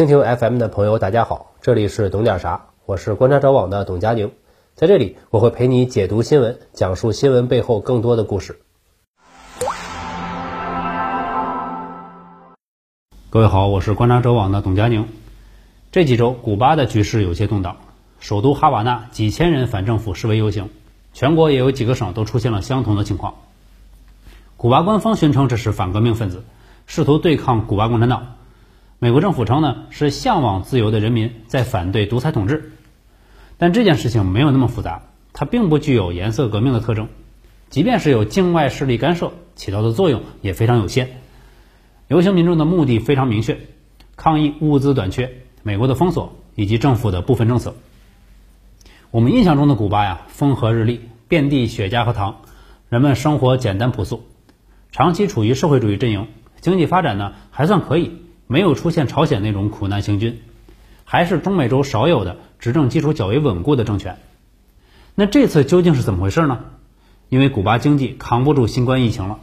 蜻蜓 FM 的朋友，大家好，这里是懂点啥，我是观察者网的董佳宁，在这里我会陪你解读新闻，讲述新闻背后更多的故事。各位好，我是观察者网的董佳宁。这几周，古巴的局势有些动荡，首都哈瓦那几千人反政府示威游行，全国也有几个省都出现了相同的情况。古巴官方宣称这是反革命分子，试图对抗古巴共产党。美国政府称呢是向往自由的人民在反对独裁统治。但这件事情没有那么复杂，它并不具有颜色革命的特征。即便是有境外势力干涉，起到的作用也非常有限。游行民众的目的非常明确：抗议物资短缺、美国的封锁以及政府的部分政策。我们印象中的古巴呀，风和日丽，遍地雪茄和糖，人们生活简单朴素。长期处于社会主义阵营，经济发展呢还算可以，没有出现朝鲜那种苦难行军，还是中美洲少有的执政基础较为稳固的政权。那这次究竟是怎么回事呢？因为古巴经济扛不住新冠疫情了。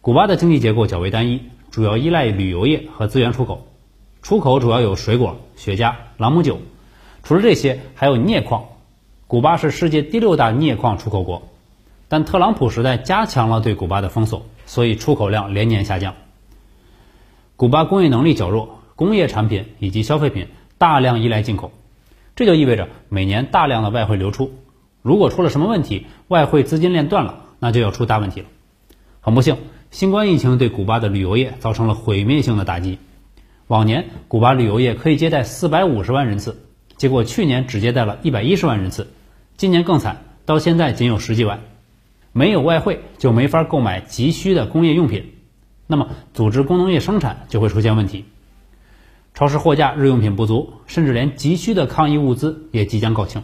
古巴的经济结构较为单一，主要依赖旅游业和资源出口，出口主要有水果、雪茄、朗姆酒，除了这些还有镍矿。古巴是世界第六大镍矿出口国。但特朗普时代加强了对古巴的封锁，所以出口量连年下降。古巴工业能力较弱，工业产品以及消费品大量依赖进口，这就意味着每年大量的外汇流出。如果出了什么问题，外汇资金链断了，那就要出大问题了。很不幸，新冠疫情对古巴的旅游业造成了毁灭性的打击。往年古巴旅游业可以接待四百五十万人次，结果去年只接待了一百一十万人次，今年更惨，到现在仅有十几万。没有外汇就没法购买急需的工业用品，那么组织工农业生产就会出现问题。超市货架日用品不足，甚至连急需的抗疫物资也即将告罄。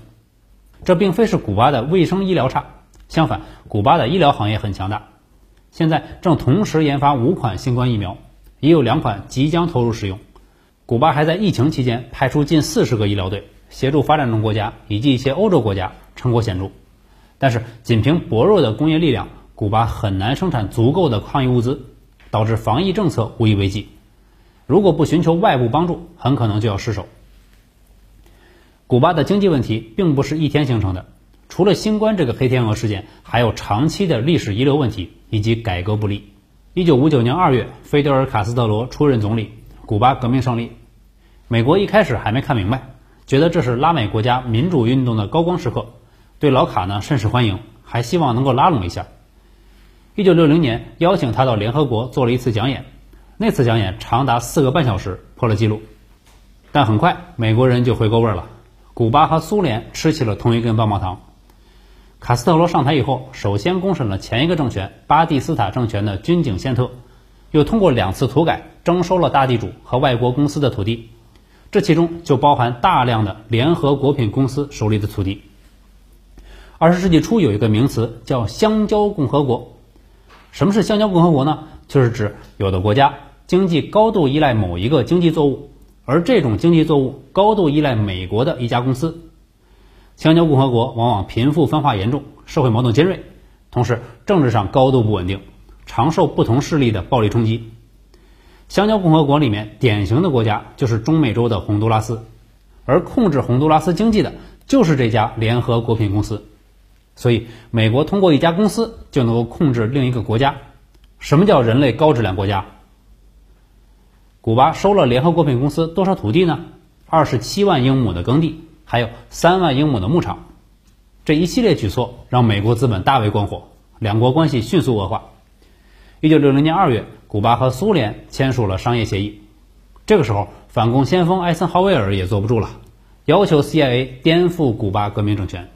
这并非是古巴的卫生医疗差，相反，古巴的医疗行业很强大。现在正同时研发五款新冠疫苗，也有两款即将投入使用。古巴还在疫情期间派出近四十个医疗队，协助发展中国家以及一些欧洲国家，成果显著。但是，仅凭薄弱的工业力量，古巴很难生产足够的抗疫物资，导致防疫政策无以为继。如果不寻求外部帮助，很可能就要失手。古巴的经济问题并不是一天形成的，除了新冠这个黑天鹅事件，还有长期的历史遗留问题以及改革不力。一九五九年二月，菲德尔·卡斯特罗出任总理，古巴革命胜利。美国一开始还没看明白，觉得这是拉美国家民主运动的高光时刻。对老卡呢甚是欢迎，还希望能够拉拢一下。一九六零年邀请他到联合国做了一次讲演，那次讲演长达四个半小时，破了记录。但很快美国人就回过味儿了，古巴和苏联吃起了同一根棒棒糖。卡斯特罗上台以后，首先公审了前一个政权巴蒂斯塔政权的军警宪特，又通过两次土改征收了大地主和外国公司的土地，这其中就包含大量的联合国品公司手里的土地。二十世纪初有一个名词叫“香蕉共和国”。什么是香蕉共和国呢？就是指有的国家经济高度依赖某一个经济作物，而这种经济作物高度依赖美国的一家公司。香蕉共和国往往贫富分化严重，社会矛盾尖锐，同时政治上高度不稳定，常受不同势力的暴力冲击。香蕉共和国里面典型的国家就是中美洲的洪都拉斯，而控制洪都拉斯经济的就是这家联合果品公司。所以，美国通过一家公司就能够控制另一个国家。什么叫人类高质量国家？古巴收了联合国品公司多少土地呢？二十七万英亩的耕地，还有三万英亩的牧场。这一系列举措让美国资本大为光火，两国关系迅速恶化。一九六零年二月，古巴和苏联签署了商业协议。这个时候，反共先锋艾森豪威尔也坐不住了，要求 CIA 颠覆古巴革命政权。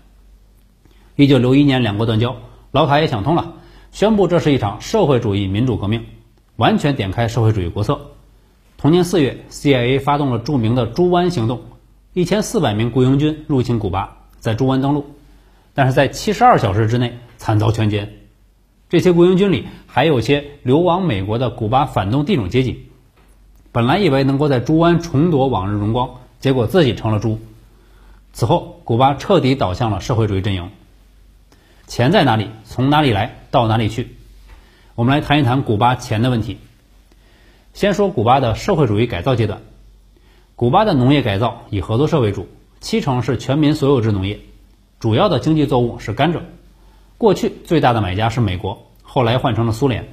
一九六一年，两国断交，老卡也想通了，宣布这是一场社会主义民主革命，完全点开社会主义国策。同年四月，CIA 发动了著名的猪湾行动，一千四百名雇佣军入侵古巴，在猪湾登陆，但是在七十二小时之内惨遭全歼。这些雇佣军里还有些流亡美国的古巴反动地主阶级，本来以为能够在猪湾重夺往日荣光，结果自己成了猪。此后，古巴彻底倒向了社会主义阵营。钱在哪里？从哪里来？到哪里去？我们来谈一谈古巴钱的问题。先说古巴的社会主义改造阶段。古巴的农业改造以合作社为主，七成是全民所有制农业，主要的经济作物是甘蔗。过去最大的买家是美国，后来换成了苏联。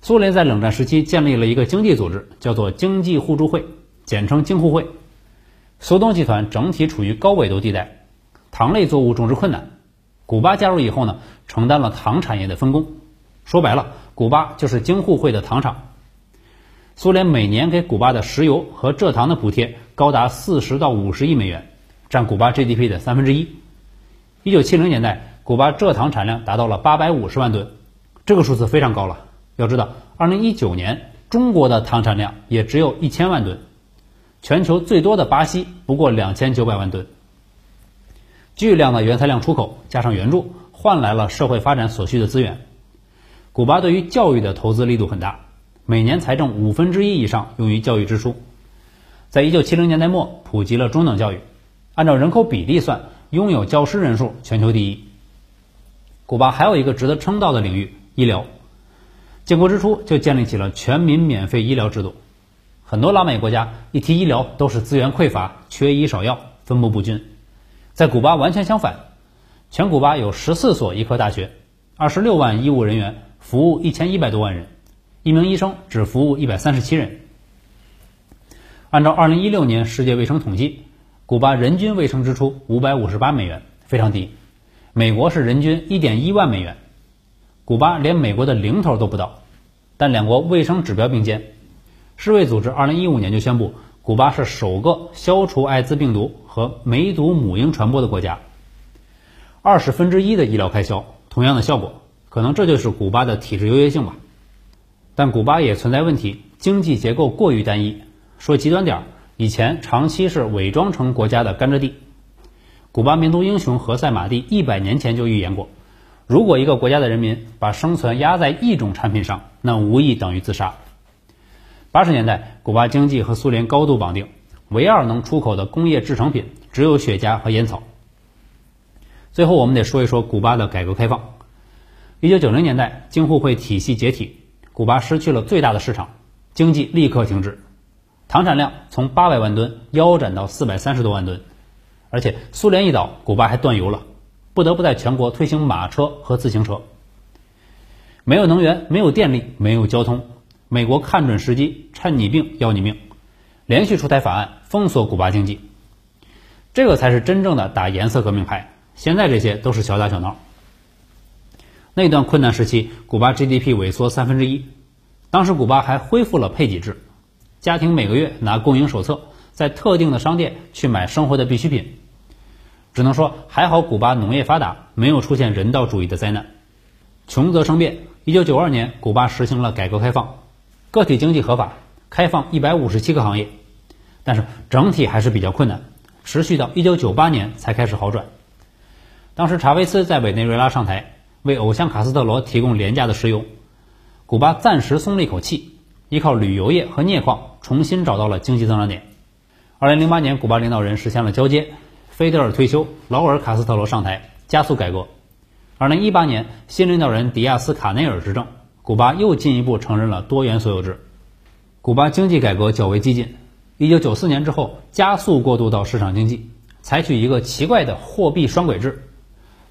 苏联在冷战时期建立了一个经济组织，叫做经济互助会，简称京互会。苏东集团整体处于高纬度地带，糖类作物种植困难。古巴加入以后呢，承担了糖产业的分工。说白了，古巴就是京沪会的糖厂。苏联每年给古巴的石油和蔗糖的补贴高达四十到五十亿美元，占古巴 GDP 的三分之一。一九七零年代，古巴蔗糖产量达到了八百五十万吨，这个数字非常高了。要知道，二零一九年中国的糖产量也只有一千万吨，全球最多的巴西不过两千九百万吨。巨量的原材料出口加上援助，换来了社会发展所需的资源。古巴对于教育的投资力度很大。每年财政五分之一以上用于教育支出，在一九七零年代末普及了中等教育，按照人口比例算，拥有教师人数全球第一。古巴还有一个值得称道的领域——医疗，建国之初就建立起了全民免费医疗制度。很多拉美国家一提医疗都是资源匮乏、缺医少药、分布不均，在古巴完全相反，全古巴有十四所医科大学，二十六万医务人员，服务一千一百多万人。一名医生只服务一百三十七人。按照二零一六年世界卫生统计，古巴人均卫生支出五百五十八美元，非常低。美国是人均一点一万美元，古巴连美国的零头都不到。但两国卫生指标并肩，世卫组织二零一五年就宣布，古巴是首个消除艾滋病毒和梅毒母婴传播的国家。二十分之一的医疗开销，同样的效果，可能这就是古巴的体制优越性吧。但古巴也存在问题，经济结构过于单一。说极端点儿，以前长期是伪装成国家的甘蔗地。古巴民族英雄何塞马蒂一百年前就预言过，如果一个国家的人民把生存压在一种产品上，那无疑等于自杀。八十年代，古巴经济和苏联高度绑定，唯二能出口的工业制成品只有雪茄和烟草。最后，我们得说一说古巴的改革开放。一九九零年代，京沪会体系解体。古巴失去了最大的市场，经济立刻停滞，糖产量从八百万吨腰斩到四百三十多万吨，而且苏联一倒，古巴还断油了，不得不在全国推行马车和自行车。没有能源，没有电力，没有交通，美国看准时机，趁你病要你命，连续出台法案封锁古巴经济，这个才是真正的打颜色革命牌。现在这些都是小打小闹。那段困难时期，古巴 GDP 萎缩三分之一。当时古巴还恢复了配给制，家庭每个月拿供应手册，在特定的商店去买生活的必需品。只能说还好，古巴农业发达，没有出现人道主义的灾难。穷则生变。一九九二年，古巴实行了改革开放，个体经济合法，开放一百五十七个行业，但是整体还是比较困难，持续到一九九八年才开始好转。当时查韦斯在委内瑞拉上台。为偶像卡斯特罗提供廉价的石油，古巴暂时松了一口气，依靠旅游业和镍矿重新找到了经济增长点。二零零八年，古巴领导人实现了交接，菲德尔退休，劳尔·卡斯特罗上台，加速改革。二零一八年，新领导人迪亚斯·卡内尔执政，古巴又进一步承认了多元所有制。古巴经济改革较为激进，一九九四年之后加速过渡到市场经济，采取一个奇怪的货币双轨制，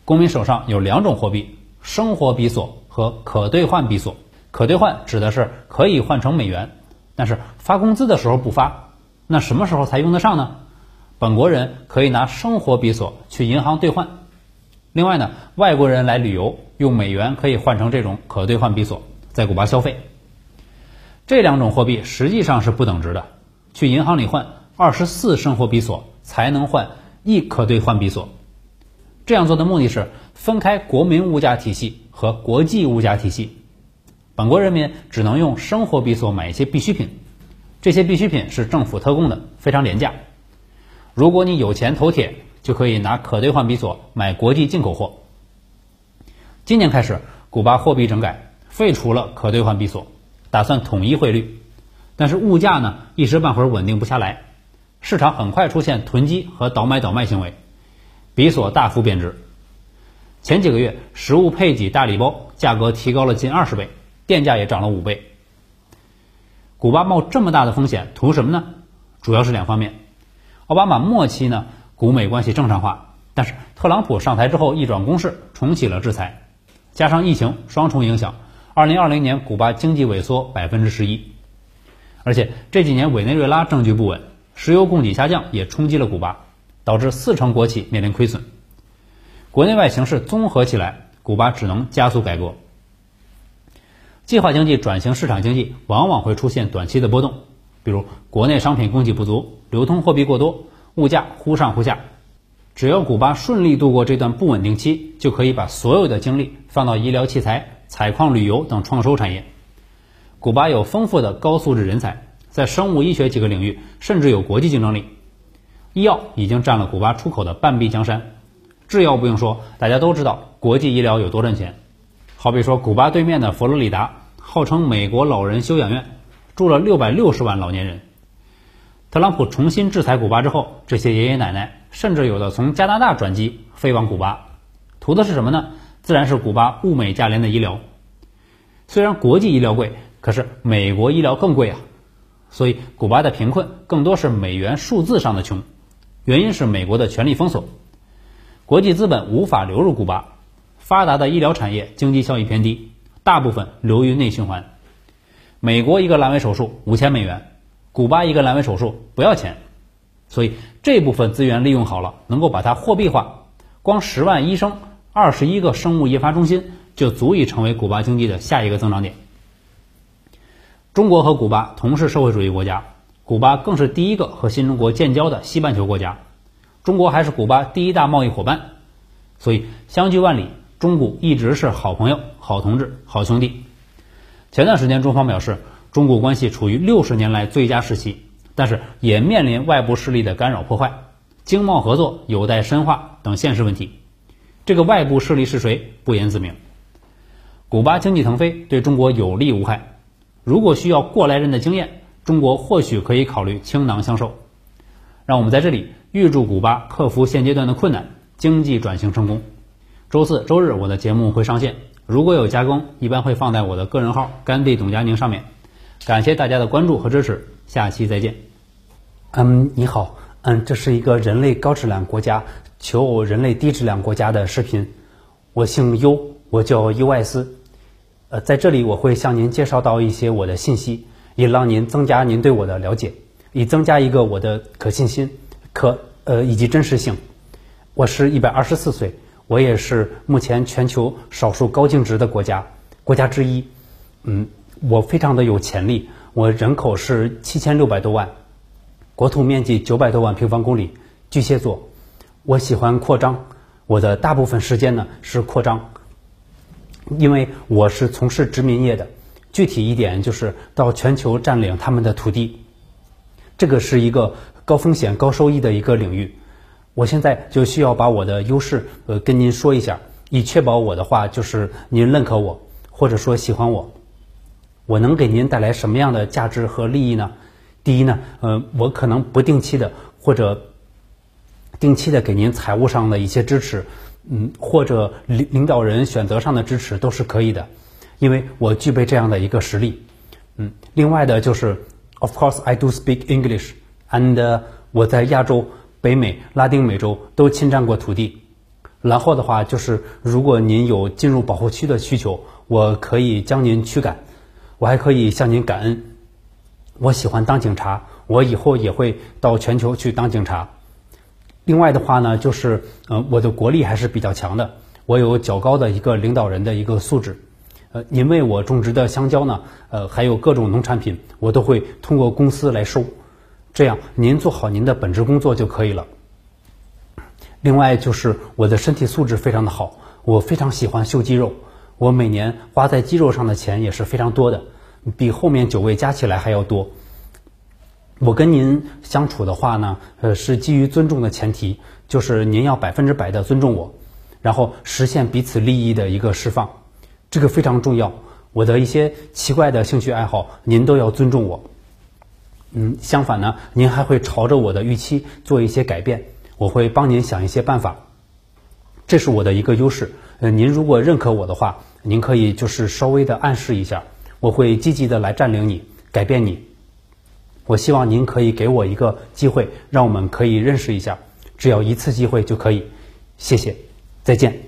公民手上有两种货币。生活比索和可兑换比索，可兑换指的是可以换成美元，但是发工资的时候不发，那什么时候才用得上呢？本国人可以拿生活比索去银行兑换，另外呢，外国人来旅游用美元可以换成这种可兑换比索，在古巴消费。这两种货币实际上是不等值的，去银行里换二十四生活比索才能换一可兑换比索。这样做的目的是分开国民物价体系和国际物价体系，本国人民只能用生活比索买一些必需品，这些必需品是政府特供的，非常廉价。如果你有钱投铁，就可以拿可兑换比索买国际进口货。今年开始，古巴货币整改，废除了可兑换比索，打算统一汇率，但是物价呢一时半会儿稳定不下来，市场很快出现囤积和倒买倒卖行为。比索大幅贬值，前几个月食物配给大礼包价格提高了近二十倍，电价也涨了五倍。古巴冒这么大的风险图什么呢？主要是两方面。奥巴马末期呢，古美关系正常化，但是特朗普上台之后一转攻势，重启了制裁，加上疫情双重影响，二零二零年古巴经济萎缩百分之十一，而且这几年委内瑞拉政局不稳，石油供给下降也冲击了古巴，导致四成国企面临亏损。国内外形势综合起来，古巴只能加速改革。计划经济转型市场经济往往会出现短期的波动，比如国内商品供给不足、流通货币过多、物价忽上忽下。只要古巴顺利度过这段不稳定期，就可以把所有的精力放到医疗器材、采矿、旅游等创收产业。古巴有丰富的高素质人才，在生物医学几个领域甚至有国际竞争力。医药已经占了古巴出口的半壁江山。制药不用说，大家都知道国际医疗有多赚钱。好比说，古巴对面的佛罗里达，号称美国老人休养院，住了六百六十万老年人。特朗普重新制裁古巴之后，这些爷爷奶奶甚至有的从加拿大转机飞往古巴，图的是什么呢？自然是古巴物美价廉的医疗。虽然国际医疗贵，可是美国医疗更贵啊。所以，古巴的贫困更多是美元数字上的穷，原因是美国的权力封锁，国际资本无法流入古巴，发达的医疗产业经济效益偏低，大部分流于内循环。美国一个阑尾手术五千美元。古巴一个阑尾手术不要钱，所以这部分资源利用好了，能够把它货币化。光十万医生、二十一个生物研发中心就足以成为古巴经济的下一个增长点。中国和古巴同是社会主义国家，古巴更是第一个和新中国建交的西半球国家，中国还是古巴第一大贸易伙伴，所以相距万里，中古一直是好朋友、好同志、好兄弟。前段时间，中方表示。中古关系处于六十年来最佳时期，但是也面临外部势力的干扰破坏，经贸合作有待深化等现实问题。这个外部势力是谁，不言自明。古巴经济腾飞对中国有利无害，如果需要过来人的经验，中国或许可以考虑倾囊相授。让我们在这里预祝古巴克服现阶段的困难，经济转型成功。周四周日我的节目会上线，如果有加工，一般会放在我的个人号“甘地董佳宁”上面。感谢大家的关注和支持，下期再见。嗯，你好，嗯，这是一个人类高质量国家求偶人类低质量国家的视频。我姓尤，我叫尤艾斯。呃，在这里我会向您介绍到一些我的信息，以让您增加您对我的了解，以增加一个我的可信心、可呃以及真实性。我是一百二十四岁，我也是目前全球少数高净值的国家国家之一。嗯。我非常的有潜力，我人口是七千六百多万，国土面积九百多万平方公里。巨蟹座，我喜欢扩张，我的大部分时间呢是扩张，因为我是从事殖民业的，具体一点就是到全球占领他们的土地，这个是一个高风险高收益的一个领域。我现在就需要把我的优势呃跟您说一下，以确保我的话就是您认可我，或者说喜欢我。我能给您带来什么样的价值和利益呢？第一呢，呃，我可能不定期的或者定期的给您财务上的一些支持，嗯，或者领领导人选择上的支持都是可以的，因为我具备这样的一个实力，嗯。另外的就是，Of course I do speak English，and 我在亚洲、北美、拉丁美洲都侵占过土地。然后的话就是，如果您有进入保护区的需求，我可以将您驱赶。我还可以向您感恩。我喜欢当警察，我以后也会到全球去当警察。另外的话呢，就是呃，我的国力还是比较强的，我有较高的一个领导人的一个素质。呃，您为我种植的香蕉呢，呃，还有各种农产品，我都会通过公司来收。这样您做好您的本职工作就可以了。另外就是我的身体素质非常的好，我非常喜欢秀肌肉。我每年花在肌肉上的钱也是非常多的，比后面九位加起来还要多。我跟您相处的话呢，呃，是基于尊重的前提，就是您要百分之百的尊重我，然后实现彼此利益的一个释放，这个非常重要。我的一些奇怪的兴趣爱好，您都要尊重我。嗯，相反呢，您还会朝着我的预期做一些改变，我会帮您想一些办法，这是我的一个优势。呃，您如果认可我的话，您可以就是稍微的暗示一下，我会积极的来占领你，改变你。我希望您可以给我一个机会，让我们可以认识一下，只要一次机会就可以。谢谢，再见。